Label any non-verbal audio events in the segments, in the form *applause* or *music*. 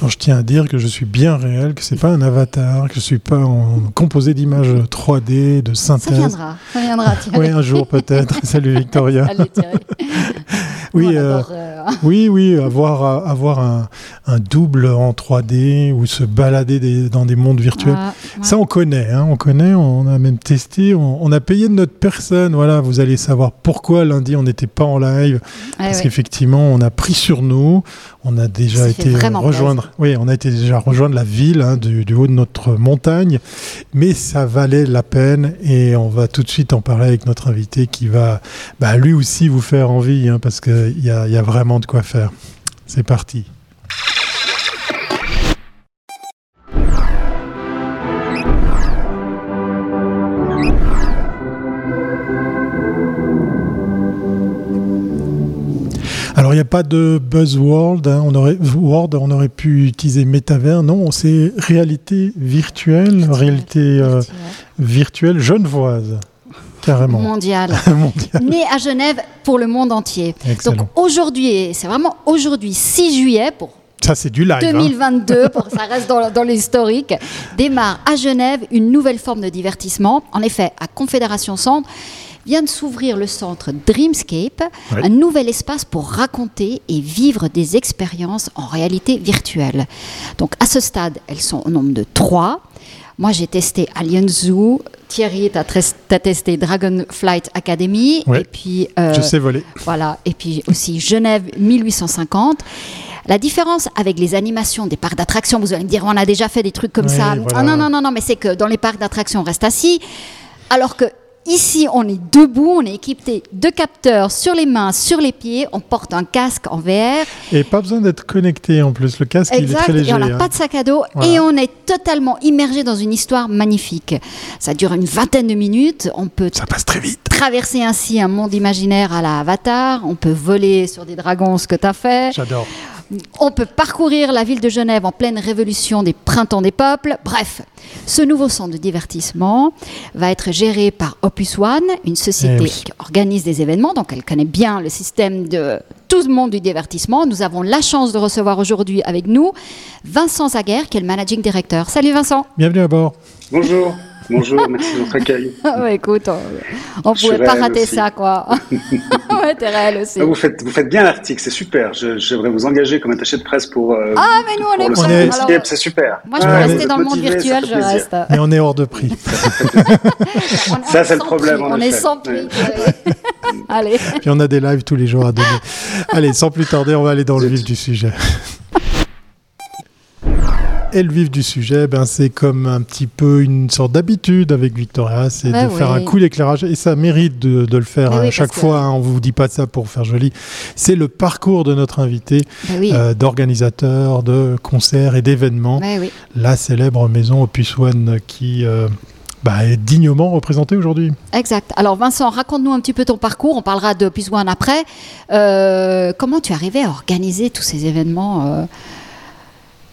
Alors, je tiens à dire que je suis bien réel, que c'est pas un avatar, que je suis pas en composé d'images 3D, de synthèse. Ça viendra, ça viendra. Oui, un jour peut-être. *laughs* Salut Victoria. *laughs* Oui, euh, euh, oui, oui, *laughs* avoir, avoir un, un, double en 3D ou se balader dans des mondes virtuels. Ah, ça, on connaît, hein, on connaît, on a même testé, on, a payé de notre personne. Voilà, vous allez savoir pourquoi lundi on n'était pas en live. parce qu'effectivement, on a pris sur nous, on a déjà été rejoindre, oui, on a été déjà rejoindre la ville hein, du, haut de notre montagne, mais ça valait la peine et on va tout de suite en parler avec notre invité qui va, bah, lui aussi vous faire envie, hein, parce qu'il y y a vraiment de quoi faire. C'est parti. Alors il n'y a pas de buzzword, hein. on aurait word, on aurait pu utiliser métavers, non, c'est réalité virtuelle, réalité euh, virtuelle genevoise. Carrément. Mondial. *laughs* Né à Genève pour le monde entier. Donc aujourd'hui, c'est vraiment aujourd'hui, 6 juillet, pour ça, c'est du live. 2022, hein. *laughs* ça reste dans, dans l'historique, démarre à Genève une nouvelle forme de divertissement. En effet, à Confédération Centre, vient de s'ouvrir le centre Dreamscape, un nouvel espace pour raconter et vivre des expériences en réalité virtuelle. Donc à ce stade, elles sont au nombre de trois. Moi, j'ai testé Alien Zoo. Thierry, tu as, testé Dragonflight Academy. Et puis, euh, Je sais voler. Voilà. Et puis aussi Genève 1850. La différence avec les animations des parcs d'attractions, vous allez me dire, on a déjà fait des trucs comme ça. Ah non, non, non, non, mais c'est que dans les parcs d'attractions, on reste assis. Alors que Ici, on est debout, on est équipé de capteurs sur les mains, sur les pieds, on porte un casque en VR. Et pas besoin d'être connecté en plus, le casque il est très léger. Et on n'a pas de sac à dos et on est totalement immergé dans une histoire magnifique. Ça dure une vingtaine de minutes, on peut Ça passe très vite. traverser ainsi un monde imaginaire à la Avatar, on peut voler sur des dragons, ce que tu as fait. J'adore. On peut parcourir la ville de Genève en pleine révolution des printemps des peuples. Bref, ce nouveau centre de divertissement va être géré par Opus One, une société eh qui organise des événements, donc elle connaît bien le système de tout le monde du divertissement. Nous avons la chance de recevoir aujourd'hui avec nous Vincent Zaguer, qui est le managing director. Salut Vincent. Bienvenue à bord. Bonjour. Bonjour, merci de votre accueil. *laughs* Ah écoute, on ne pouvait pas rater ça, quoi. *laughs* ouais, t'es réel aussi. Vous, faites, vous faites bien l'article, c'est super. J'aimerais vous engager comme attaché de presse pour. Euh, ah, mais nous, on est pour C'est super. Moi, je peux rester dans le monde virtuel, je reste. Mais on est hors de prix. *laughs* ça, c'est le problème. on est sans prix. Allez. Puis on a des lives tous les jours à donner. Allez, sans plus tarder, on va aller dans le vif du sujet. Et le vif du sujet, ben, c'est comme un petit peu une sorte d'habitude avec Victoria, c'est de faire un coup d'éclairage. Et ça mérite de, le faire à chaque fois. Hein, on ne vous dit pas de ça pour faire joli. C'est le parcours de notre invité, ben euh, d'organisateur de concerts et d'événements. La célèbre maison Opus One qui... Euh, bah, est dignement représentée aujourd'hui. Exact. Alors Vincent, raconte-nous un petit peu ton parcours. On parlera de Opus One après. Euh, comment tu arrivais à organiser tous ces événements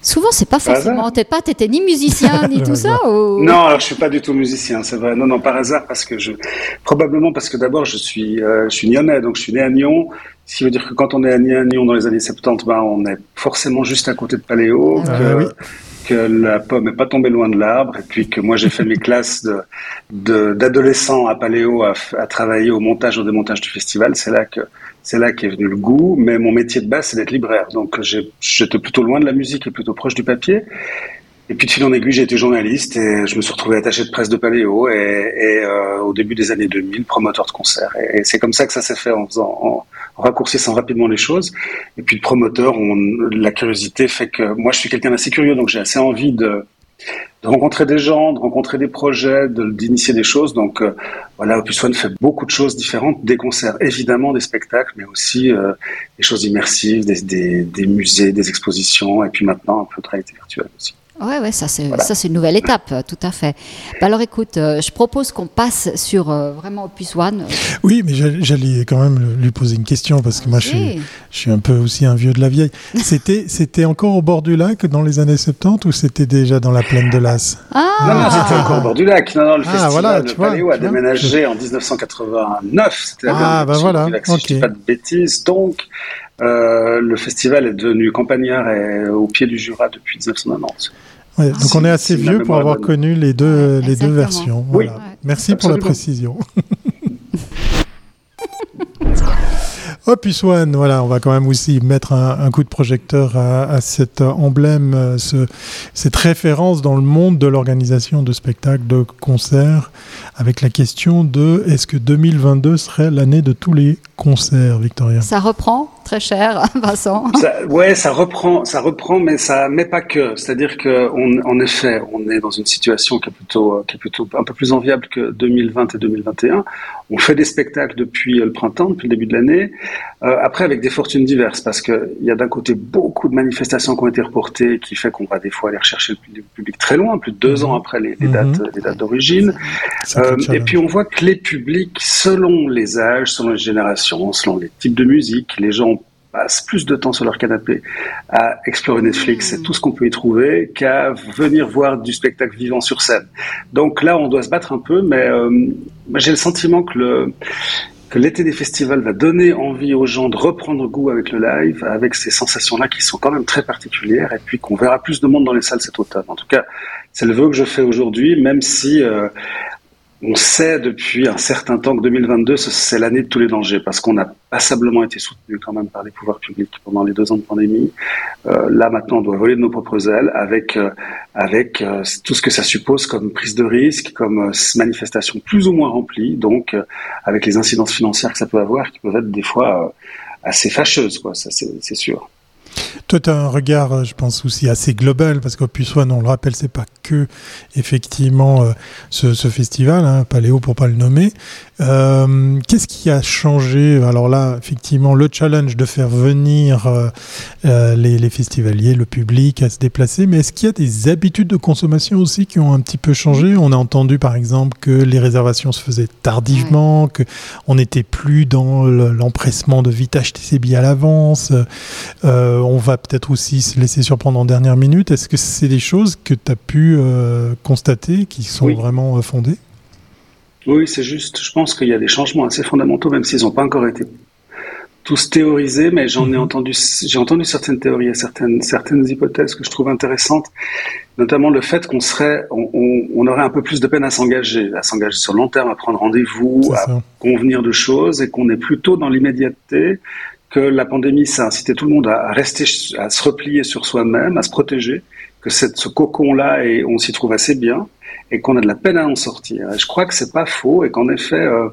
Souvent, c'est pas forcément. T'es pas, t'étais ni musicien ni *laughs* tout ça. Non, alors je suis pas du tout musicien, c'est vrai. Non, non, par hasard, parce que je, probablement parce que d'abord je suis, euh, je suis nyonnais, donc je suis né à Nyon. Ce qui veut dire que quand on est à Nyon dans les années 70, ben on est forcément juste à côté de Paléo. Ah que, que la pomme n'est pas tombée loin de l'arbre et puis que moi j'ai fait mes classes de d'adolescent à Paléo à, travailler au montage au démontage du festival c'est là que c'est là qu'est venu le goût. Mais mon métier de base, c'est d'être libraire. Donc j'étais plutôt loin de la musique et plutôt proche du papier. Et puis de fil en aiguille, j'ai été journaliste et je me suis retrouvé attaché de presse de Paléo et, et euh, au début des années 2000, promoteur de concerts. Et, c'est comme ça que ça s'est fait en faisant, raccourcissant rapidement les choses. Et puis de promoteur, on, la curiosité fait que moi je suis quelqu'un d'assez curieux, donc j'ai assez envie de, de rencontrer des gens, de rencontrer des projets, d'initier des choses. Donc euh, voilà, Opus One fait beaucoup de choses différentes, des concerts, évidemment, des spectacles, mais aussi euh, des choses immersives, des, des, des, musées, des expositions, et puis maintenant un peu de réalité virtuelle aussi. Ouais, ouais, ça c'est ça c'est une nouvelle étape, tout à fait. Bah, alors écoute, euh, je propose qu'on passe sur euh, vraiment Opus One. Oui, mais j'allais quand même lui poser une question parce que moi je suis, je suis un peu aussi un vieux de la vieille. *laughs* C'était c'était encore au bord du lac dans les années 70 ou c'était déjà dans la plaine de l'As? Ah Non, non, c'était encore au bord du lac. Non, non, le ah, festival voilà, tu Paléo a déménagé en 1989. C'était ah, bah voilà. du lac, si je dis pas de bêtises. Donc le festival est devenu campagnard et au pied du Jura depuis 1990. donc on est assez vieux pour avoir connu les deux, les deux versions. Merci pour la précision. Oh, puis Swan, voilà, on va quand même aussi mettre un, coup de projecteur à, cet emblème, euh, ce, cette référence dans le monde de l'organisation de spectacles, de concerts, avec la question de est-ce que 2022 serait l'année de tous les concerts, Victoria Ça reprend très cher, *laughs* Vincent. Ça, ouais, ça reprend, ça reprend, mais ça, met pas que. C'est-à-dire que, en effet, on est dans une situation qui est plutôt, qui est plutôt un peu plus enviable que 2020 et 2021. On fait des spectacles depuis le printemps, depuis le début de l'année. Euh, après, avec des fortunes diverses, parce qu'il y a d'un côté beaucoup de manifestations qui ont été reportées, qui fait qu'on va des fois aller rechercher le public très loin, plus de deux mhm. ans après les, mhm. dates, les dates d'origine. Euh, et puis on voit que les publics, selon les âges, selon les générations, selon les types de musique, les gens passent plus de temps sur leur canapé à explorer Netflix et tout ce qu'on peut y trouver qu'à venir voir du spectacle vivant sur scène. Donc là, on doit se battre un peu, mais euh, j'ai le sentiment que le que l'été des festivals va donner envie aux gens de reprendre goût avec le live, avec ces sensations-là qui sont quand même très particulières, et puis qu'on verra plus de monde dans les salles cet automne. En tout cas, c'est le vœu que je fais aujourd'hui, même si euh, on sait depuis un certain temps que 2022, c'est l'année de tous les dangers, parce qu'on a passablement été soutenu quand même par les pouvoirs publics pendant les deux ans de pandémie. Euh, là, maintenant, on doit voler de nos propres ailes avec, euh, avec euh, tout ce que ça suppose comme prise de risque, comme manifestation plus ou moins remplie, donc avec les incidences financières que ça peut avoir, qui peuvent être des fois assez fâcheuses, quoi, ça c'est sûr. Toi, tu as un regard, euh, je pense, aussi assez global, parce qu'au Puissoine, on le rappelle, c'est pas que, effectivement, euh, ce, festival, hein, Paléo pour pas le nommer. Euh, qu'est-ce qui a changé? Alors là, effectivement, le challenge de faire venir les, les, festivaliers, le public à se déplacer, mais est-ce qu'il y a des habitudes de consommation aussi qui ont un petit peu changé? On a entendu, par exemple, que les réservations se faisaient tardivement, que on n'était plus dans l'empressement de vite acheter ses billets à l'avance. on va peut-être aussi se laisser surprendre en dernière minute. Est-ce que c'est des choses que tu as pu euh, constater qui sont vraiment euh, fondées? Oui, c'est juste. Je pense qu'il y a des changements assez fondamentaux, même s'ils n'ont pas encore été tous théorisés, mais j'en ai mhm. entendu, j'ai entendu certaines théories, certaines, certaines hypothèses que je trouve intéressantes, notamment le fait qu'on serait, on, aurait un peu plus de peine à s'engager, à s'engager sur le long terme, à prendre rendez-vous, à convenir de choses, et qu'on est plutôt dans l'immédiateté, que la pandémie, ça a incité tout le monde à rester, à se replier sur soi-même, à se protéger, que cette, ce cocon-là, et on s'y trouve assez bien, et qu'on a de la peine à en sortir. Et je crois que c'est pas faux, et qu'en effet, euh,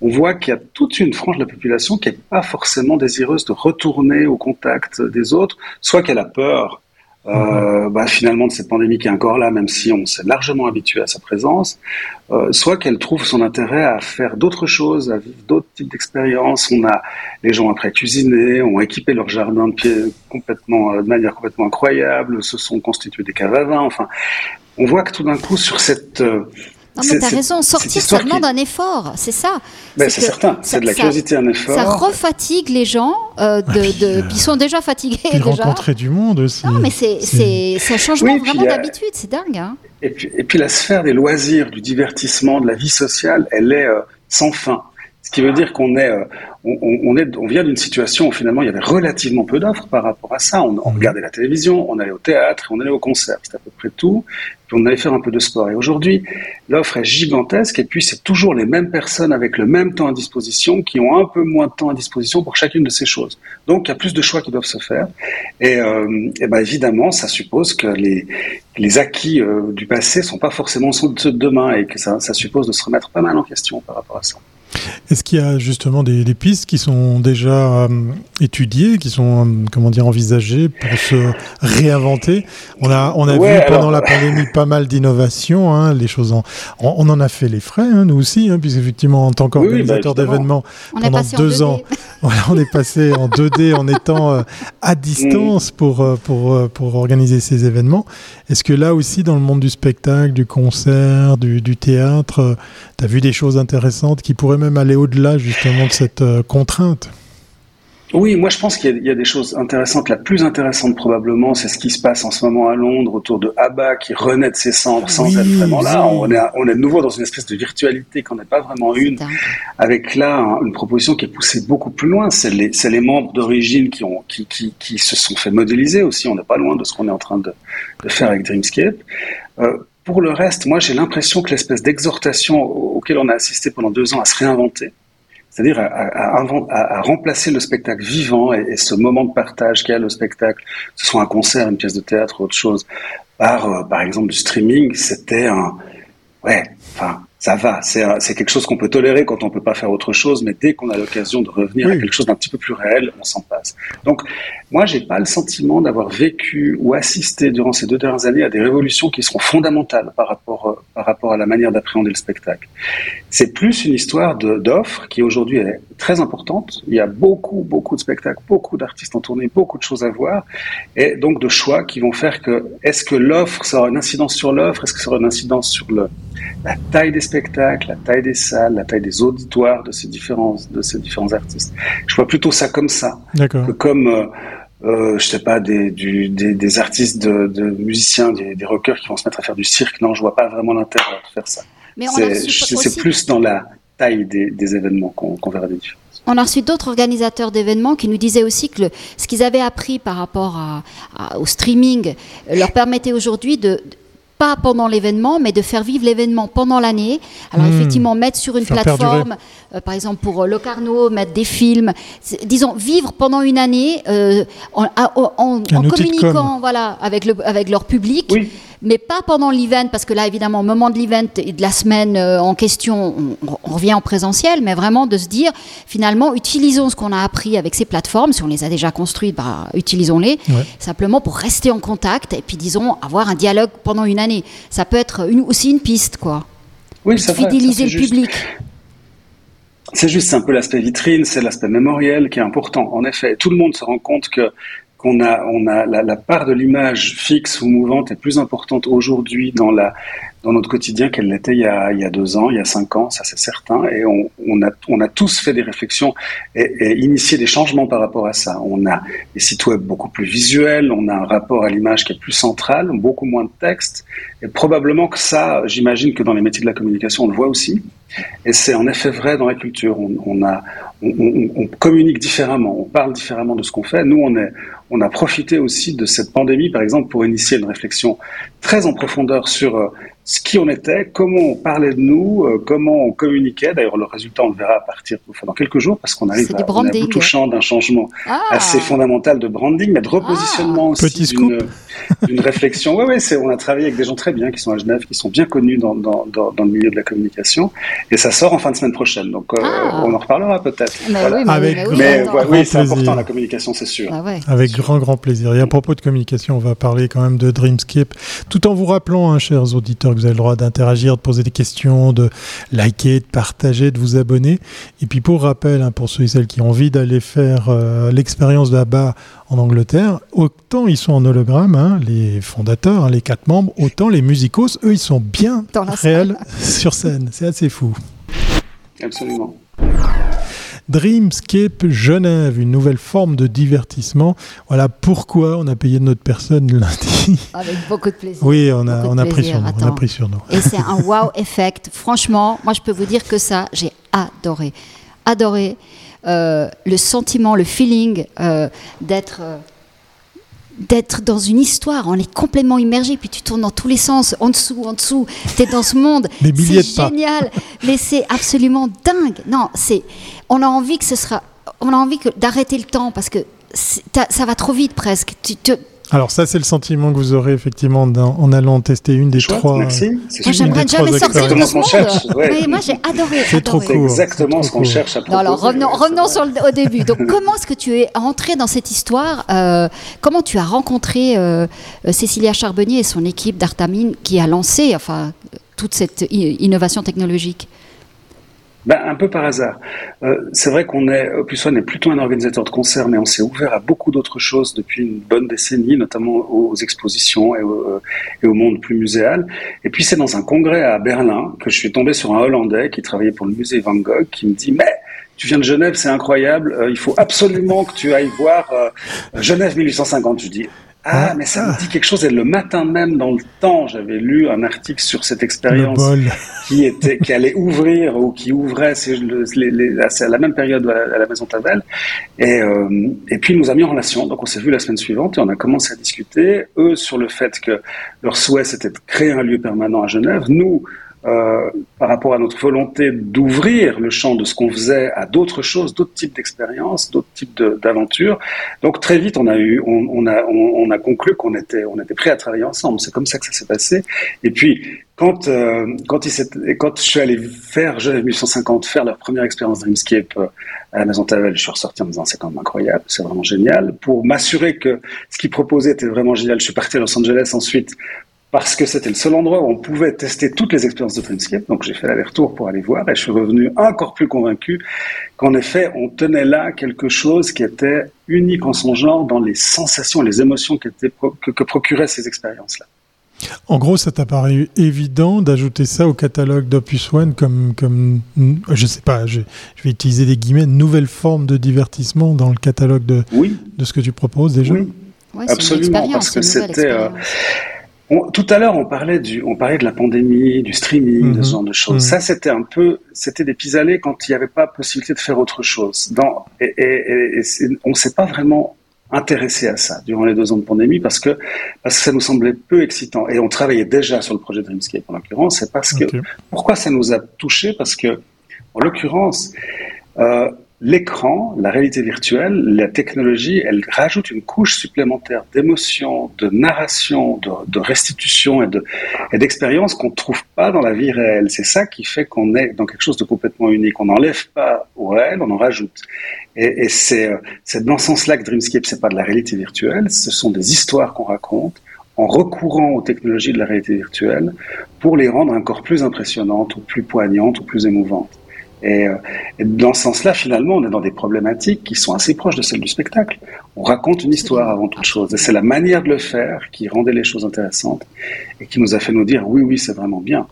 on voit qu'il y a toute une frange de la population qui n'est pas forcément désireuse de retourner au contact des autres, soit qu'elle a peur euh, bah, finalement de cette pandémie qui est encore là, même si on s'est largement habitué à sa présence, euh, soit qu'elle trouve son intérêt à faire d'autres choses, à vivre d'autres types d'expériences. On a les gens après cuisiner, ont équipé leur jardin de pied complètement, euh, de manière complètement incroyable, se sont constitués des caves à vin. Enfin, on voit que tout d'un coup sur cette euh, non, mais t'as raison, sortir, ça demande qui... un effort, c'est ça. Ben, c'est certain, c'est de la curiosité, un effort. Ça refatigue les gens, euh, de, de, ils sont déjà fatigués. Puis déjà. rencontrer du monde aussi. Non, mais c'est un changement vraiment d'habitude, c'est dingue. Hein. Et, puis, et puis la sphère des loisirs, du divertissement, de la vie sociale, elle est euh, sans fin. Ce qui veut dire qu'on est, euh, on, on, est, on vient d'une situation où finalement il y avait relativement peu d'offres par rapport à ça. On, on, mhm. regardait la télévision, on allait au théâtre, on allait au concert, c'était à peu près tout. Puis on allait faire un peu de sport. Et aujourd'hui, l'offre est gigantesque et puis c'est toujours les mêmes personnes avec le même temps à disposition qui ont un peu moins de temps à disposition pour chacune de ces choses. Donc il y a plus de choix qui doivent se faire. Et, euh, et ben évidemment, ça suppose que les, les acquis euh, du passé sont pas forcément ceux de demain et que ça, ça suppose de se remettre pas mal en question par rapport à ça. Est-ce qu'il y a justement des, pistes qui sont déjà euh, étudiées, qui sont euh, comment dire envisagées pour se réinventer? On a on a vu pendant la pandémie pas mal d'innovations, hein, les choses en, on, en a fait les frais, hein, nous aussi, hein, puisqu'effectivement en tant qu'organisateur bah, d'événements pendant deux ans, *laughs* on est passé en 2D *laughs* en étant euh, à distance mm. pour pour pour organiser ces événements. Est-ce que là aussi dans le monde du spectacle, du concert, du, du théâtre, tu as vu des choses intéressantes qui pourraient même aller au-delà justement de cette euh, contrainte Oui, moi je pense qu'il y, a des choses intéressantes. La plus intéressante probablement, c'est ce qui se passe en ce moment à Londres autour de ABBA qui renaît de ses cendres sans être vraiment là. On est, on est de nouveau dans une espèce de virtualité qu'on n'est pas vraiment une, avec là une proposition qui est poussée beaucoup plus loin. C'est les, les, membres d'origine qui, ont, qui, qui, qui, se sont fait modéliser aussi. On n'est pas loin de ce qu'on est en train de, de faire avec Dreamscape. Euh, pour le reste, moi j'ai l'impression que l'espèce d'exhortation auquel on a assisté pendant deux ans à se réinventer, c'est-à-dire à, remplacer le spectacle vivant et, ce moment de partage qu'est le spectacle, que ce soit un concert, une pièce de théâtre ou autre chose, par, euh, par exemple du streaming, c'était un... Ouais, enfin, ça va, c'est quelque chose qu'on peut tolérer quand on peut pas faire autre chose, mais dès qu'on a l'occasion de revenir à quelque chose d'un petit peu plus réel, on s'en passe. Donc, moi, j'ai pas le sentiment d'avoir vécu ou assisté durant ces deux dernières années à des révolutions qui seront fondamentales par rapport, euh, par rapport à la manière d'appréhender le spectacle. C'est plus une histoire d'offres qui aujourd'hui est très importante. Il y a beaucoup, beaucoup de spectacles, beaucoup d'artistes en tournée, beaucoup de choses à voir, et donc de choix qui vont faire que est-ce que l'offre, aura une incidence sur l'offre, est-ce que ça aura une incidence sur le, la taille des spectacles, la taille des salles, la taille des auditoires de ces différents, de ces différents artistes. Je vois plutôt ça comme ça, que comme euh, euh, je sais pas, des, du, des, des, artistes de, de musiciens, des, des, rockers qui vont se mettre à faire du cirque. Non, je vois pas vraiment l'intérêt de faire ça. C'est plus dans la taille des, des événements qu'on verra des différences. On a reçu d'autres organisateurs d'événements qui nous disaient aussi que le, ce qu'ils avaient appris par rapport à, au streaming leur permettait aujourd'hui de, pas pendant l'événement, mais de faire vivre l'événement pendant l'année. Alors hmm. effectivement, mettre sur une plateforme, euh, par exemple pour euh, Locarno, mettre des films, disons vivre pendant une année euh, en, en, communiquant voilà, avec, le, avec leur public. Oui mais pas pendant l'event, parce que là, évidemment, au moment de l'event et de la semaine euh, en question, on, revient en présentiel, mais vraiment de se dire, finalement, utilisons ce qu'on a appris avec ces plateformes. Si on les a déjà construites, bah, utilisons-les, simplement pour rester en contact et puis, disons, avoir un dialogue pendant une année. Ça peut être une, aussi une piste, quoi. Oui, ça Fidéliser le public. C'est juste, c'est un peu l'aspect vitrine, c'est l'aspect mémoriel qui est important. En effet, tout le monde se rend compte que on a, on a la, part de l'image fixe ou mouvante est plus importante aujourd'hui dans la dans notre quotidien qu'elle l'était il, y a, deux ans, il y a cinq ans, ça c'est certain. Et on, a, on a tous fait des réflexions et, initié des changements par rapport à ça. On a des sites web beaucoup plus visuels, on a un rapport à l'image qui est plus central, beaucoup moins de texte. Et probablement que ça, j'imagine que dans les métiers de la communication, on le voit aussi. Et c'est en effet vrai dans la culture. On, a, on, communique différemment, on parle différemment de ce qu'on fait. Nous, on, est, on a profité aussi de cette pandémie, par exemple, pour initier une réflexion très en profondeur sur euh, ce qui on était, comment on parlait de nous, euh, comment on communiquait. D'ailleurs, le résultat, on le verra à partir enfin, dans quelques jours, parce qu'on arrive à, on est touchant d'un changement ah. assez fondamental de branding, mais de repositionnement ah. aussi, *laughs* d'une réflexion. Oui, oui, on a travaillé avec des gens très bien, qui sont à Genève, qui sont bien connus dans, dans, dans, dans le milieu de la communication, et ça sort en fin de semaine prochaine. Donc, euh, ah. on en reparlera peut-être. Mais oui, mais, mais, oui, c'est important la communication, c'est sûr. Avec grand, grand plaisir. Et à propos de communication, on va parler quand même de Dreamscape, tout en vous rappelant, hein, chers auditeurs, vous avez le droit d'interagir, de poser des questions, de liker, de partager, de vous abonner. Et puis pour rappel, hein, pour ceux et celles qui ont envie d'aller faire euh, l'expérience de là-bas en Angleterre, autant ils sont en hologramme, hein, les fondateurs, hein, les quatre membres, autant les musicos, eux, ils sont bien réels sur scène. C'est assez fou. Absolument. Dreamscape Genève, une nouvelle forme de divertissement. Voilà pourquoi on a payé de notre personne lundi. Avec beaucoup de plaisir. Oui, on a, on a, pris, sur nous, on a pris sur nous. Et c'est un wow *laughs* effect. Franchement, moi je peux vous dire que ça, j'ai adoré. Adoré. Euh, le sentiment, le feeling euh, d'être. Euh, d'être dans une histoire, on est complètement immergé, puis tu tournes dans tous les sens, en dessous, en dessous, tu es dans ce monde, *laughs* c'est génial, mais c'est absolument dingue. Non, c'est, on a envie que ce sera, on a envie d'arrêter le temps parce que ça va trop vite presque. Tu, alors ça, c'est le sentiment que vous aurez effectivement en allant tester une des trois. Merci. Moi, j'aimerais jamais sortir de ce monde. Oui, moi, j'ai adoré. C'est trop court. exactement ce qu'on cherche à propos. alors revenons, revenons sur le, au début. Donc *laughs* comment est-ce que tu es entré dans cette histoire euh, Comment tu as rencontré euh, Cécilia Charbonnier et son équipe d'Artamine qui a lancé enfin toute cette innovation technologique? Ben, un peu par hasard. Euh, c'est vrai qu'on est, Opus One est plutôt un organisateur de concerts, mais on s'est ouvert à beaucoup d'autres choses depuis une bonne décennie, notamment aux, expositions et au, euh, et au, monde plus muséal. Et puis c'est dans un congrès à Berlin que je suis tombé sur un Hollandais qui travaillait pour le musée Van Gogh, qui me dit, mais tu viens de Genève, c'est incroyable, il faut absolument que tu ailles voir Genève 1850. Je dis, ah, ah, mais ça me dit quelque chose. Et le matin même, dans le temps, j'avais lu un article sur cette expérience qui était, qui allait ouvrir ou qui ouvrait c'est à la même période à la Maison Tavel. Et, euh, et puis, il nous a mis en relation. Donc, on s'est vu la semaine suivante et on a commencé à discuter. Eux, sur le fait que leur souhait, c'était de créer un lieu permanent à Genève. Nous, euh, par rapport à notre volonté d'ouvrir le champ de ce qu'on faisait à d'autres choses, d'autres types d'expériences, d'autres types d'aventures. Donc très vite, on a eu, on, a, on, a conclu qu'on était, on était prêt à travailler ensemble. C'est comme ça que ça s'est passé. Et puis quand, euh, quand, il quand je suis allé faire Genève 1850, faire leur première expérience Dreamscape euh, à la Maison Tavel, je suis ressorti en me disant c'est quand même incroyable, c'est vraiment génial. Pour m'assurer que ce qu'ils proposaient était vraiment génial, je suis parti à Los Angeles ensuite parce que c'était le seul endroit où on pouvait tester toutes les expériences de Dreamscape. Donc j'ai fait l'aller-retour pour aller voir et je suis revenu encore plus convaincu qu'en effet, on tenait là quelque chose qui était unique en son genre dans les sensations, les émotions que, que procuraient ces expériences-là. En gros, ça t'a paru évident d'ajouter ça au catalogue d'Opus One comme, comme je sais pas, je, vais utiliser des guillemets, nouvelle forme de divertissement dans le catalogue de, de ce que tu proposes déjà? Oui, absolument, parce que c'était tout à l'heure, on parlait du, on parlait de la pandémie, du streaming, de ce mhm. genre de choses. Mhm. Ça, c'était un peu, c'était des pis-aller quand il n'y avait pas possibilité de faire autre chose. Dans, et, et, et on s'est pas vraiment intéressé à ça durant les deux ans de pandémie parce que parce que ça nous semblait peu excitant et on travaillait déjà sur le projet Dreamscape en l'occurrence. C'est parce que pourquoi ça nous a touché parce que en l'occurrence. Euh, l'écran, la réalité virtuelle, la technologie, elle rajoute une couche supplémentaire d'émotion, de narration, de, restitution et d'expérience qu'on ne trouve pas dans la vie réelle. C'est ça qui fait qu'on est dans quelque chose de complètement unique. On n'enlève pas au réel, on en rajoute. Et, c'est dans ce sens-là que Dreamscape, c'est pas de la réalité virtuelle, ce sont des histoires qu'on raconte en recourant aux technologies de la réalité virtuelle pour les rendre encore plus impressionnantes ou plus poignantes ou plus émouvantes. Euh, et, dans ce sens-là, finalement, on est dans des problématiques qui sont assez proches de celles du spectacle. On raconte une histoire avant toute chose. Et c'est la manière de le faire qui rendait les choses intéressantes et qui nous a fait nous dire oui, oui, c'est vraiment bien.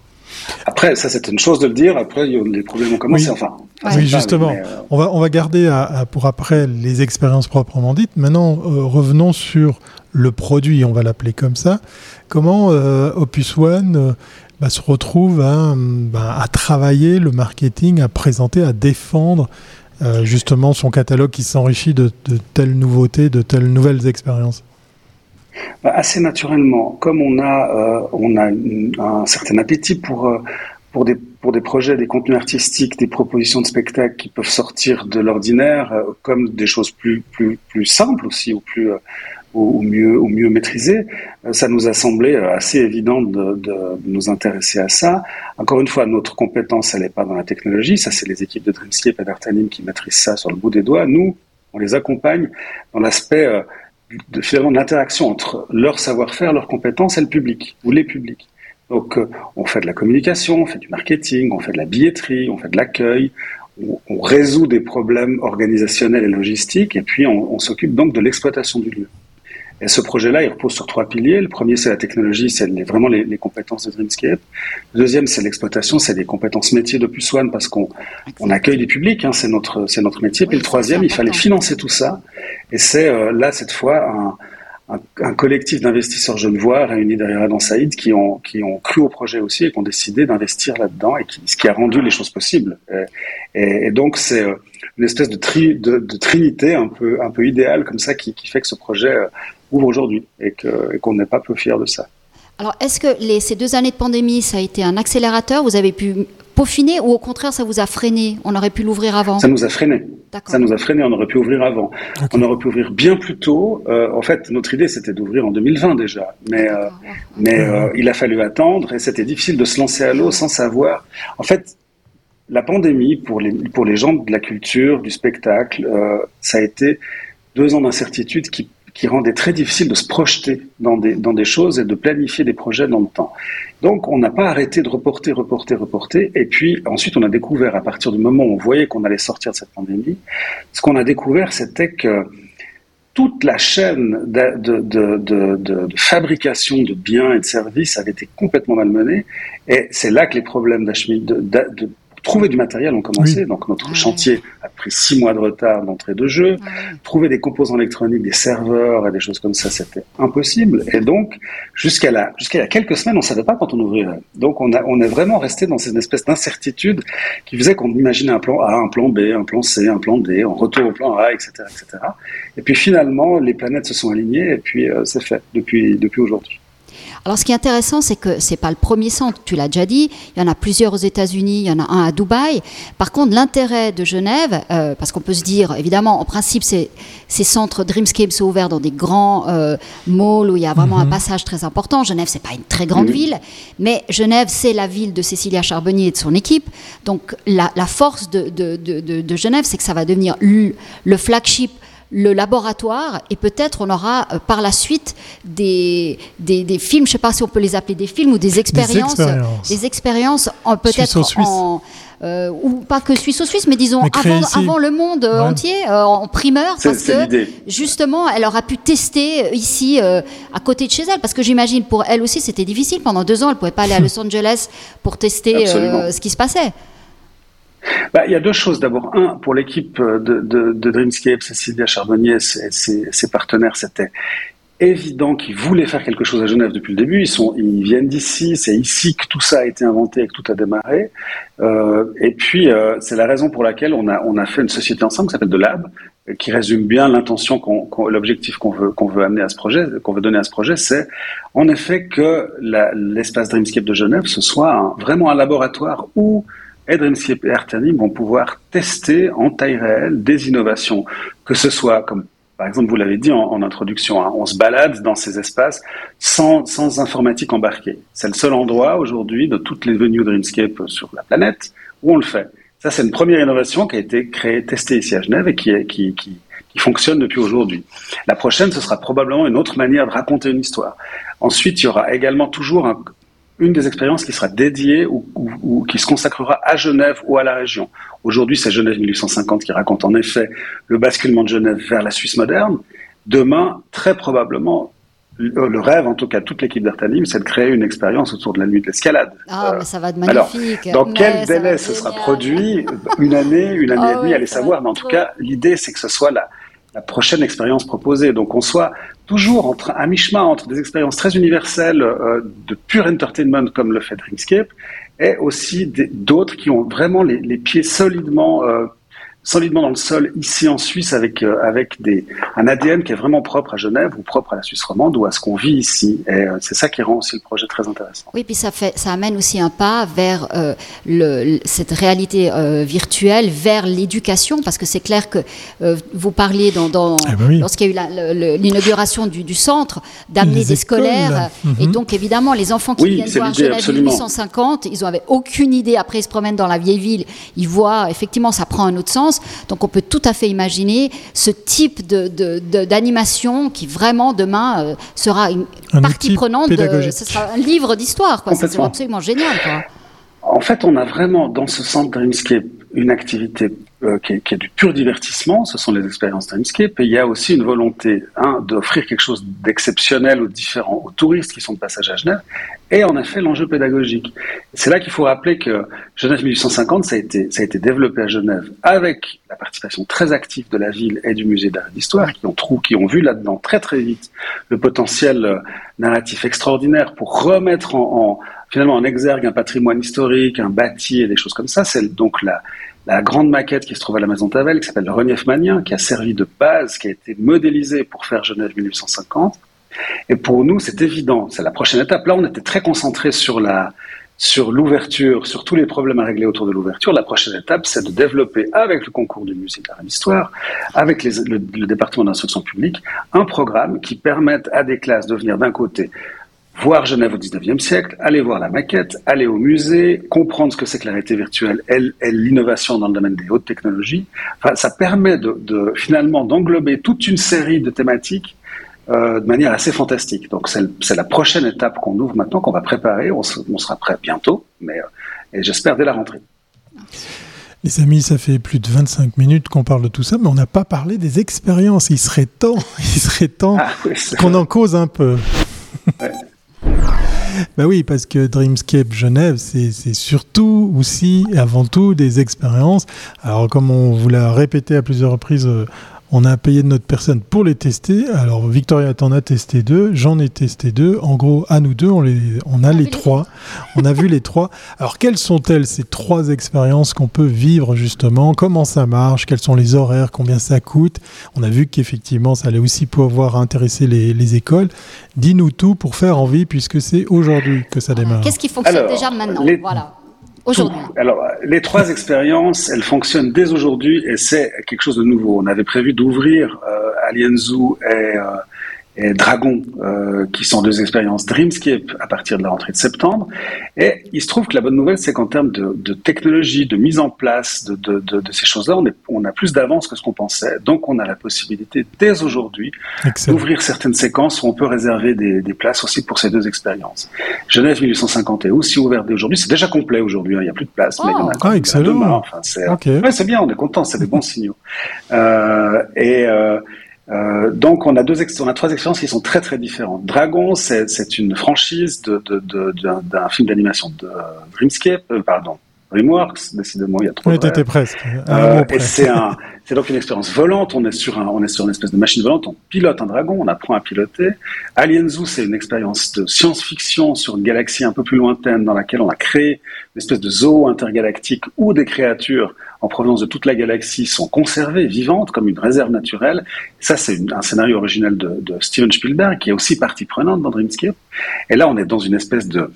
Après, ça c'est une chose de le dire. Après, les problèmes ont commencé. Enfin, oui, justement. Euh, on va on va garder à, pour après les expériences proprement dites. Maintenant, euh, revenons sur le produit. On va l'appeler comme ça. Comment Opus One bah, se retrouve bah, à, travailler le marketing, à présenter, à défendre euh, justement son catalogue qui s'enrichit de, telles nouveautés, de telles nouvelles expériences. Bah, Assez naturellement, comme on a, euh, on a un certain appétit pour, euh, pour, des, pour des projets, des contenus artistiques, des propositions de spectacles qui peuvent sortir de l'ordinaire, comme des choses plus, plus, plus simples aussi, ou plus au, mieux, au mieux maîtriser, euh, ça nous a semblé euh, assez évident de, de, nous intéresser à ça. Encore une fois, notre compétence, elle n'est pas dans la technologie. Ça, c'est les équipes de Dreamscape et d'Artanim qui maîtrisent ça sur le bout des doigts. Nous, on les accompagne dans l'aspect euh, de, finalement de l'interaction entre leur savoir-faire, leurs compétences et le public ou les publics. Donc, on fait de la communication, on fait du marketing, on fait de la billetterie, on fait de l'accueil, on, résout des problèmes organisationnels et logistiques, et puis on s'occupe donc de l'exploitation du lieu. Et ce projet-là, il repose sur trois piliers. Le premier, c'est la technologie, c'est vraiment les, compétences de Dreamscape. Le deuxième, c'est l'exploitation, c'est les compétences métiers de One parce qu'on on accueille du public, hein, c'est notre, c'est notre métier. Puis le troisième, il fallait financer tout ça. Et c'est euh, là, cette fois, un, un, collectif d'investisseurs genevois réunis derrière Adam Saïd qui ont, qui ont cru au projet aussi et qui ont décidé d'investir là-dedans et qui, ce qui a rendu les choses possibles. Et, et, donc, c'est euh, une espèce de, tri, de, de, trinité un peu, un peu idéale comme ça qui, qui fait que ce projet euh, ouvre aujourd'hui et qu'on n'est pas peu fier de ça. Alors, est-ce que les, ces deux années de pandémie, ça a été un accélérateur? Vous avez pu peaufiner ou au contraire, ça vous a freiné? On aurait pu l'ouvrir avant? Ça nous a freiné. Ça nous a freiné, on aurait pu ouvrir avant. On aurait pu ouvrir bien plus tôt. Euh, en fait, notre idée, c'était d'ouvrir en 2020 déjà. Mais, euh, mais euh, il a fallu attendre et c'était difficile de se lancer à l'eau sans savoir. En fait, la pandémie, pour les, pour les gens de la culture, du spectacle, ça a été deux ans d'incertitude qui qui rendait très difficile de se projeter dans des, dans des choses et de planifier des projets dans le temps. Donc on n'a pas arrêté de reporter, reporter, reporter. Et puis ensuite on a découvert, à partir du moment où on voyait qu'on allait sortir de cette pandémie, ce qu'on a découvert c'était que toute la chaîne de, de, de, de, fabrication de biens et de services avait été complètement malmenée. Et c'est là que les problèmes de, trouver du matériel ont commencé. Donc notre chantier a pris six mois de retard d'entrée de jeu. Trouver des composants électroniques, des serveurs et des choses comme ça, c'était impossible. Et donc jusqu'à là, jusqu'à il y a quelques semaines, on savait pas quand on ouvrirait. Donc on a, on est vraiment resté dans cette espèce d'incertitude qui faisait qu'on imaginait un plan A, un plan B, un plan C, un plan D, on retourne au plan A, etc., etc. Et puis finalement, les planètes se sont alignées et puis euh, c'est fait depuis depuis aujourd'hui. Alors, ce qui est intéressant, c'est que c'est pas le premier centre. Tu l'as déjà dit. Il y en a plusieurs aux États-Unis. Il y en a un à Dubaï. Par contre, l'intérêt de Genève, euh, parce qu'on peut se dire, évidemment, en principe, ces centres Dreamscape sont ouverts dans des grands euh, malls où il y a vraiment un mhm. passage très important. Genève, c'est pas une très grande ville, mais Genève, c'est la ville de Cécilia Charbonnier et de son équipe. Donc, la, force de, de, Genève, c'est que ça va devenir le flagship le laboratoire et peut-être on aura euh, par la suite des, des, films, je ne sais pas si on peut les appeler des films ou des expériences, des expériences, peut-être en, euh, ou pas que suisse-au-suisse, mais disons avant, le monde euh, entier, en primeur, parce que justement, elle aura pu tester ici, à côté de chez elle, parce que j'imagine pour elle aussi, c'était difficile. Pendant deux ans, elle ne pouvait pas aller à *laughs* Los Angeles pour tester ce qui se passait. Bah, il y a deux choses. D'abord, un, pour l'équipe de, Dreamscape, Cécilia Charbonnier et ses, partenaires, c'était évident qu'ils voulaient faire quelque chose à Genève depuis le début. Ils, sont, ils viennent d'ici, c'est ici que tout ça a été inventé et que tout a démarré. Euh, et puis, euh, c'est la raison pour laquelle on a, on a fait une société ensemble qui s'appelle The Lab, qui résume bien l'intention, qu'on, l'objectif qu'on veut, qu'on veut amener à ce projet, qu'on veut donner à ce projet, c'est en effet que l'espace Dreamscape de Genève, ce soit vraiment un laboratoire où Dreamscape et Artanim vont pouvoir tester en taille réelle des innovations, que ce soit comme par exemple, vous l'avez dit en, introduction, hein, on se balade dans ces espaces sans, sans informatique embarquée. C'est le seul endroit aujourd'hui de toutes les venues Dreamscape sur la planète où on le fait. Ça, c'est une première innovation qui a été créée, testée ici à Genève et qui, qui, qui fonctionne depuis aujourd'hui. La prochaine, ce sera probablement une autre manière de raconter une histoire. Ensuite, il y aura également toujours un, une des expériences qui sera dédiée ou, qui se consacrera à Genève ou à la région. Aujourd'hui, c'est Genève 1850 qui raconte en effet le basculement de Genève vers la Suisse moderne. Demain, très probablement, le rêve, en tout cas, toute l'équipe d'Artalim, c'est de créer une expérience autour de la nuit de l'escalade. Ah, mais ça va être magnifique. Alors, dans quel délai ce sera produit? Une année, une année et ah *laughs* demie, allez savoir. Mais en tout cas, l'idée, c'est que ce soit la, la prochaine expérience proposée. Donc, on soit toujours entre, à mi-chemin entre des expériences très universelles euh, de pure entertainment comme le fait Dreamscape et aussi d'autres qui ont vraiment les, les pieds solidement euh, solidement dans le sol ici en Suisse avec euh, avec des un ADN qui est vraiment propre à Genève ou propre à la Suisse romande ou à ce qu'on vit ici. Et euh, c'est ça qui rend aussi le projet très intéressant. Oui, puis ça fait ça amène aussi un pas vers euh, le, cette réalité virtuelle, vers l'éducation parce que c'est clair que vous parliez dans, dans eh ben lorsqu'il y a eu l'inauguration du, du, centre d'amener des scolaires et mhm. donc évidemment les enfants qui viennent voir Genève 1850, ils n'avaient aucune idée. Après ils se promènent dans la vieille ville, ils voient effectivement ça prend un autre sens donc on peut tout à fait imaginer ce type d'animation qui vraiment demain euh, sera une partie prenante. De, ce sera un livre d'histoire. C'est absolument génial. En fait, on a vraiment dans ce centre Dreamscape une activité euh, qui, est, du pur divertissement, ce sont les expériences Dreamscape, et il y a aussi une volonté, un, d'offrir quelque chose d'exceptionnel aux différents, aux touristes qui sont de passage à Genève, et en effet l'enjeu pédagogique. C'est là qu'il faut rappeler que Genève 1850, ça a été, a développé à Genève avec la participation très active de la ville et du musée d'art et d'histoire, qui ont, qui ont vu là-dedans très très vite le potentiel euh, narratif extraordinaire pour remettre en, en finalement en exergue un patrimoine historique, un bâti et des choses comme ça. C'est donc la, la grande maquette qui se trouve à la Maison Tavel, qui s'appelle le Relief Manien, qui a servi de base, qui a été modélisée pour faire Genève 1850. Et pour nous, c'est évident, c'est la prochaine étape. Là, on était très concentré sur la, sur l'ouverture, sur tous les problèmes à régler autour de l'ouverture. La prochaine étape, c'est de développer, avec le concours du musée d'art et d'histoire, avec le, département d'instruction publique, un programme qui permette à des classes de venir d'un côté voir Genève au 19e siècle, aller voir la maquette, aller au musée, comprendre ce que c'est que la réalité virtuelle et, l'innovation dans le domaine des hautes technologies. Ça permet de, finalement d'englober toute une série de thématiques euh, de manière assez fantastique. Donc c'est la prochaine étape qu'on ouvre maintenant, qu'on va préparer. On, sera prêt bientôt, mais euh, et j'espère dès la rentrée. Les amis, ça fait plus de 25 minutes qu'on parle de tout ça, mais on n'a pas parlé des expériences. Il serait temps, *laughs* il serait temps ah qu'on en cause un peu. Ouais. bah oui, parce que Dreamscape Genève, c'est surtout aussi et avant tout des expériences. Alors, comme on vous l'a répété à plusieurs reprises euh, on a payé de notre personne pour les tester. Alors Victoria t'en a testé deux, j'en ai testé deux. En gros, à nous deux, on, les, on a les trois. *laughs* On a vu les trois. Alors quelles sont-elles ces trois expériences qu'on peut vivre justement? Comment ça marche? Quels sont les horaires? Combien ça coûte? On a vu qu'effectivement, ça allait aussi pouvoir intéresser les, écoles. Dis-nous tout pour faire envie puisque c'est aujourd'hui que ça démarre. Qu'est-ce qui fonctionne déjà maintenant? Voilà. Alors, les trois expériences, elles fonctionnent dès aujourd'hui et c'est quelque chose de nouveau. On avait prévu d'ouvrir euh, et euh, et Dragon, euh, qui sont deux expériences Dreamscape à partir de la rentrée de septembre. Et il se trouve que la bonne nouvelle, c'est qu'en termes de, de, technologie, de mise en place de, de, de ces choses-là, on, on, a plus d'avance que ce qu'on pensait. Donc, on a la possibilité dès aujourd'hui d'ouvrir certaines séquences où on peut réserver des, des, places aussi pour ces deux expériences. Genève 1850 est aussi ouvert dès aujourd'hui. C'est déjà complet aujourd'hui. Hein. Il n'y a plus de place, mais il y en a ah, excellent. Enfin, c'est ouais, bien. On est content. C'est des bons signaux. Euh, et euh, euh, donc on a deux, on a trois expériences qui sont très très différentes. Dragon, c'est une franchise d'un film d'animation de Dreamscape, euh, pardon, DreamWorks. Décidément, il y a trop. Oui, t'étais presque. Euh, et c'est un, c'est donc une expérience volante. On est sur un, on est sur une espèce de machine volante. On pilote un dragon. On apprend à piloter. Alien Zoo, c'est une expérience de science-fiction sur une galaxie un peu plus lointaine dans laquelle on a créé une espèce de zoo intergalactique où des créatures en provenance de toute la galaxie sont conservées, vivantes, comme une réserve naturelle. Ça, c'est un scénario original de, de, Steven Spielberg, qui est aussi partie prenante dans Dreamscape. Et là, on est dans une espèce de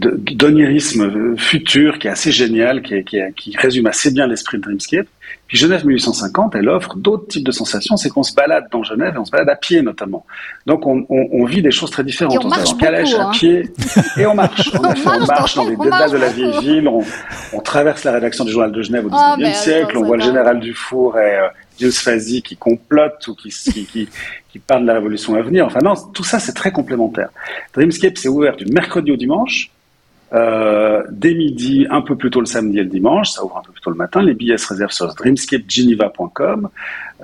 d'onirisme futur qui est assez génial, qui, qui, qui résume assez bien l'esprit de Dreamscape. Puis Genève 1850, elle offre d'autres types de sensations, c'est qu'on se balade dans Genève et on se balade à pied notamment. Donc on, on, on vit des choses très différentes. on, marche en calèche, à pied, et on marche. *laughs* on, marche dans les dédales de la vieille ville, on, traverse la rédaction du journal de Genève au XIXe e siècle, on voit le général Dufour et euh, Dieu qui complotent ou qui, qui, qui, qui parlent de la révolution à venir. Enfin non, tout ça c'est très complémentaire. Dreamscape c'est ouvert du mercredi au dimanche, euh, dès midi, un peu plus tôt le samedi et le dimanche, ça ouvre un peu plus tôt le matin. Les billets se réservent sur dreamscapegeneva.com.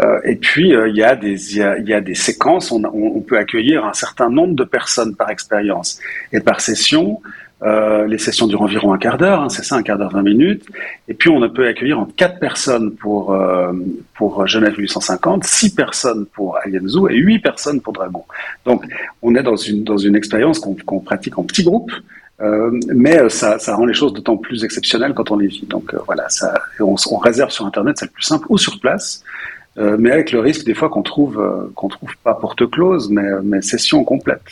Euh, et puis euh, il y a des il y a, des séquences. On, on, peut accueillir un certain nombre de personnes par expérience et par session. Euh, les sessions durent environ un quart d'heure, hein, c'est ça, un quart d'heure, 20 minutes. Et puis on peut accueillir en quatre personnes pour euh, pour Genève 850, six personnes pour Alien Zoo et huit personnes pour Dragon. Donc on est dans une dans une expérience qu'on pratique en petits groupes mais euh, ça, ça, rend les choses d'autant plus exceptionnelles quand on les vit. Donc euh, voilà, ça, on, on, réserve sur Internet, c'est le plus simple, ou sur place, euh, mais avec le risque des fois qu'on trouve qu'on trouve pas porte close, mais, mais session complète.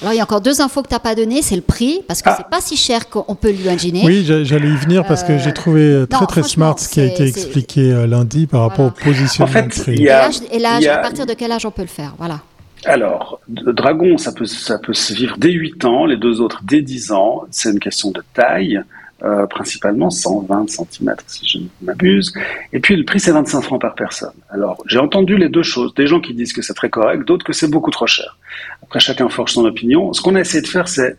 Alors, il y a encore deux infos que tu n'as pas données, c'est le prix, parce que ah. c'est pas si cher qu'on peut l'imaginer. Oui, j'allais y venir parce que j'ai trouvé très très smart ce qui a été expliqué lundi par rapport au positionnement en fait, prix. Et l'âge, à partir de quel âge on peut le faire Voilà. Alors, Dragon, ça peut, ça peut se vivre dès 8 ans, les deux autres dès 10 ans. C'est une question de taille, euh, principalement 120 cm si je ne m'abuse. Et puis le prix, c'est 25 francs par personne. Alors, j'ai entendu les deux choses. Des gens qui disent que c'est très correct, d'autres que c'est beaucoup trop cher. Après, chacun forge son opinion. Ce qu'on a essayé de faire, c'est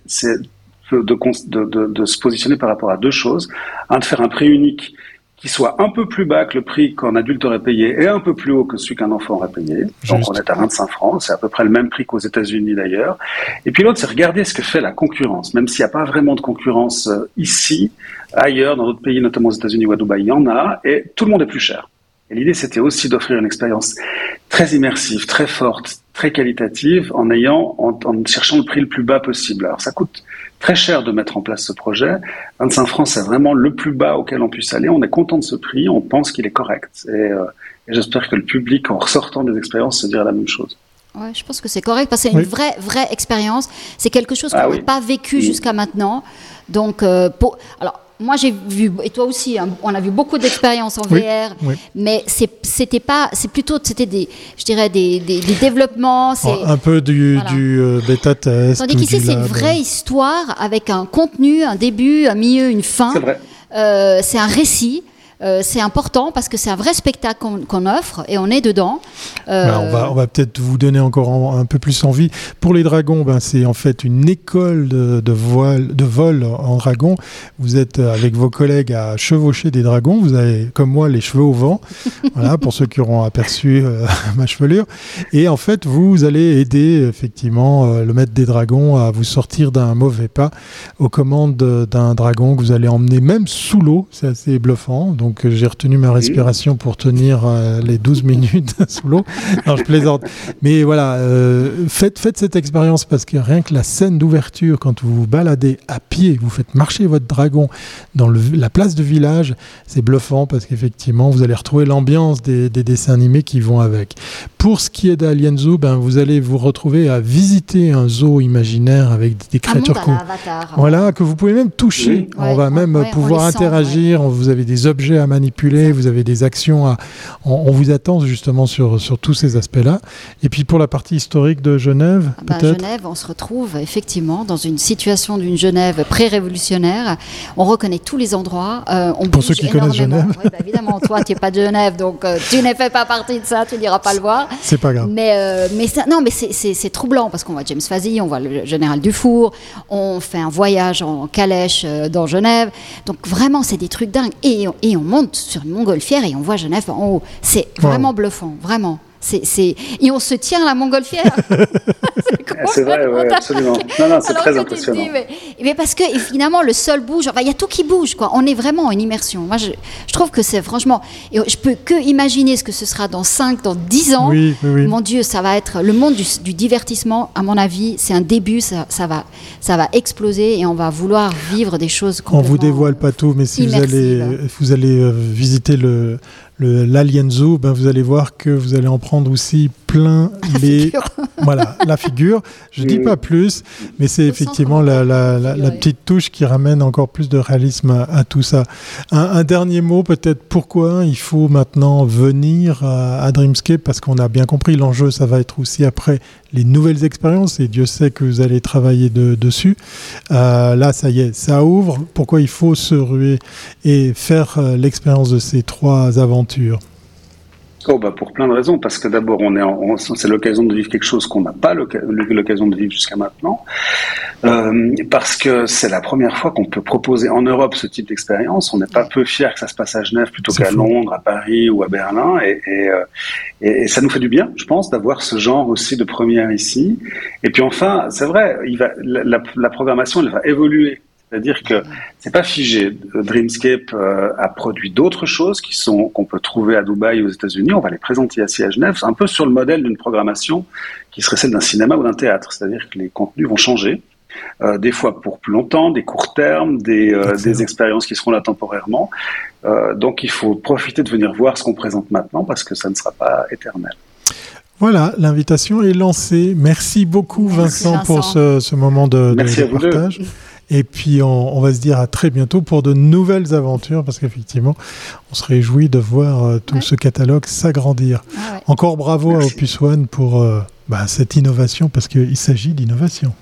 de, de, de, se positionner par rapport à deux choses. Un, de faire un prix unique qui soit un peu plus bas que le prix qu'un adulte aurait payé et un peu plus haut que celui qu'un enfant aurait payé. Donc on est à 25 francs, c'est à peu près le même prix qu'aux États-Unis d'ailleurs. Et puis l'autre, c'est regarder ce que fait la concurrence, même s'il n'y a pas vraiment de concurrence euh, ici, ailleurs, dans d'autres pays, notamment aux États-Unis ou à Dubaï, il y en a, et tout le monde est plus cher. Et l'idée, c'était aussi d'offrir une expérience très immersive, très forte, très qualitative, en ayant, en, en cherchant le prix le plus bas possible. Alors ça coûte très cher de mettre en place ce projet. 25 francs, c'est vraiment le plus bas auquel on puisse aller. On est content de ce prix, on pense qu'il est correct. Et, euh, j'espère que le public, en ressortant des expériences, se dira la même chose. Ouais, je pense que c'est correct parce que c'est une vraie, vraie expérience. C'est quelque chose qu'on ah n'a pas vécu jusqu'à maintenant. Donc, euh, pour... alors, moi j'ai vu et toi aussi hein, on a vu beaucoup d'expériences en VR mais c'était pas c'est plutôt c'était des je dirais des, des, développements c'est un peu du, du euh, bêta test tandis qu'ici c'est une vraie histoire avec un contenu un début un milieu une fin. C'est vrai. Euh, c'est un récit Euh, c'est important parce que c'est un vrai spectacle qu'on offre et on est dedans. Ben, on va, on va peut-être vous donner encore un peu plus envie. Pour les dragons, ben, c'est en fait une école de, de, voile, de vol en dragon. Vous êtes avec vos collègues à chevaucher des dragons. Vous avez, comme moi, les cheveux au vent. *laughs* voilà, pour ceux qui auront aperçu *laughs* ma chevelure. Et en fait, vous allez aider effectivement le maître des dragons à vous sortir d'un mauvais pas aux commandes d'un dragon que vous allez emmener même sous l'eau. C'est assez bluffant. Donc j'ai retenu ma respiration pour tenir euh, les 12 minutes *laughs* sous l'eau. Non, je plaisante. Mais voilà, euh, faites, faites cette expérience parce que rien que la scène d'ouverture, quand vous vous baladez à pied, vous faites marcher votre dragon dans le, la place de village, c'est bluffant parce qu'effectivement, vous allez retrouver l'ambiance des, des, dessins animés qui vont avec. Pour ce qui est d'Alien Zoo, ben, vous allez vous retrouver à visiter un zoo imaginaire avec des créatures voilà, que vous pouvez même toucher. on va même pouvoir interagir. Vous avez des objets à manipuler, vous avez des actions à. On, vous attend justement sur, sur tous ces aspects-là. Et puis pour la partie historique de Genève, ah peut-être. Genève, on se retrouve effectivement dans une situation d'une Genève pré-révolutionnaire. On reconnaît tous les endroits. Euh, on pour ceux qui connaissent Genève. Bah, évidemment, toi, tu n'es pas de Genève, donc euh, tu n'es fait pas partie de ça, tu n'iras pas le voir. C'est pas grave. Mais, euh, mais non, mais c'est troublant parce qu'on voit James Fazy, on voit le général Dufour, on fait un voyage en calèche dans Genève. Donc vraiment, c'est des trucs dingues. Et, et, on monte sur une montgolfière et on voit Genève en haut. C'est vraiment bluffant, vraiment. C'est, Et on se tient à la montgolfière. *laughs* c'est vrai, ouais, absolument. Non, non, c'est très impressionnant. mais, parce que finalement, le sol bouge. il y a tout qui bouge. Quoi. On est vraiment en immersion. Moi, je, je trouve que c'est franchement. Et je peux que imaginer ce que ce sera dans 5, dans 10 ans. Oui, oui, Mon Dieu, ça va être. Le monde du, divertissement, à mon avis, c'est un début. Ça, ça, va, ça va exploser et on va vouloir vivre des choses complètement. On vous dévoile pas tout, mais si vous allez, vous allez euh, visiter le l'Alien Zoo, ben vous allez voir que vous allez en prendre aussi plein la les *laughs* voilà la figure. Je dis pas plus, mais c'est effectivement la, la, la, petite touche qui ramène encore plus de réalisme à, tout ça. Un, dernier mot peut-être pourquoi il faut maintenant venir à, Dreamscape? Parce qu'on a bien compris l'enjeu, ça va être aussi après les nouvelles expériences et Dieu sait que vous allez travailler de, dessus. Euh, là, ça y est, ça ouvre. Pourquoi il faut se ruer et faire euh, l'expérience de ces trois aventures? Oh bah pour plein de raisons, parce que d'abord on est, c'est l'occasion de vivre quelque chose qu'on n'a pas l'occasion de vivre jusqu'à maintenant, euh, parce que c'est la première fois qu'on peut proposer en Europe ce type d'expérience. On n'est pas peu fier que ça se passe à Genève plutôt qu'à Londres, à Paris ou à Berlin, et, et, euh, et, ça nous fait du bien, je pense, d'avoir ce genre aussi de première ici. Et puis enfin, c'est vrai, il va, la, la programmation elle va évoluer. C'est-à-dire que c'est pas figé. Dreamscape euh, a produit d'autres choses qui sont qu'on peut trouver à Dubaï aux États-Unis. On va les présenter ici à Genève, un peu sur le modèle d'une programmation qui serait celle d'un cinéma ou d'un théâtre. C'est-à-dire que les contenus vont changer, euh, des fois pour plus longtemps, des courts termes, des, euh, des expériences qui seront là temporairement. Euh, donc il faut profiter de venir voir ce qu'on présente maintenant parce que ça ne sera pas éternel. Voilà, l'invitation est lancée. Merci beaucoup Vincent, pour ce, ce, moment de, de, de partage. Et puis on, va se dire à très bientôt pour de nouvelles aventures, parce qu'effectivement, on se réjouit de voir euh, tout ce catalogue s'agrandir. Ah Encore bravo à Opus One pour euh, bah, cette innovation, parce qu'il s'agit d'innovation.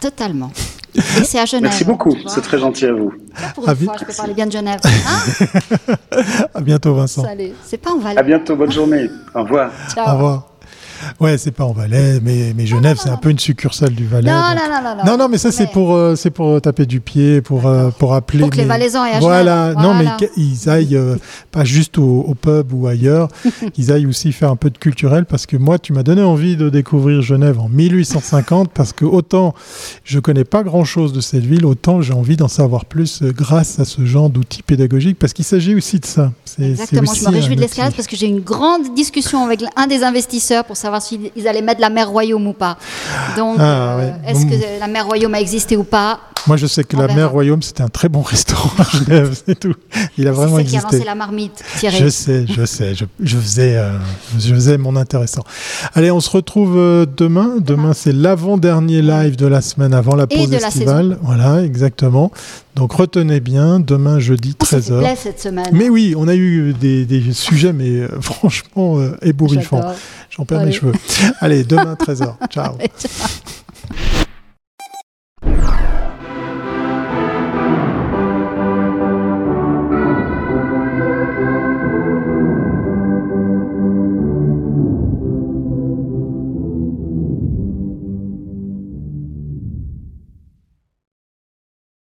Totalement. *laughs* Et c'est à Genève. Merci beaucoup, c'est très gentil à vous. Pour une fois, je peux parler bien de Genève. *laughs* Hein à bientôt, Vincent. Salut. C'est pas en Valais. À bientôt, bonne journée. Au revoir. Ciao. Au revoir. Ouais, c'est pas en Valais, mais, mais Genève, c'est un peu une succursale du Valais. Non, non, non, non, non. Non, mais ça, c'est pour, euh, c'est pour taper du pied, pour, euh, pour appeler. Pour que les Valaisans aient voilà. voilà. non, mais ils aillent euh, pas juste au, pub ou ailleurs, *laughs* ils aillent aussi faire un peu de culturel, parce que moi, tu m'as donné envie de découvrir Genève en 1850, parce que autant je connais pas grand chose de cette ville, autant j'ai envie d'en savoir plus grâce à ce genre d'outils pédagogiques, parce qu'il s'agit aussi de ça. Exactement, je me réjouis de l'escalade parce que j'ai une grande discussion avec un des investisseurs pour savoir s'ils allaient mettre la mer Royaume ou pas. Donc, ah, euh, est-ce que la mer Royaume a existé ou pas? Moi, je sais que la mer Royaume, c'était un très bon *laughs* restaurant à Genève, c'est tout. Il a vraiment existé. qui a lancé la marmite, Thierry. Je sais, je sais. Je, faisais, euh, je faisais mon intéressant. Allez, on se retrouve euh, demain. Demain, c'est l'avant-dernier live de la semaine avant la pause estivale. Voilà, exactement. Donc retenez bien, demain jeudi 13h. Oh, cette semaine. Mais oui, on a eu des, des sujets, mais *laughs* franchement ébouriffants. J'en perds mes cheveux. Allez, demain 13h. ciao. *laughs*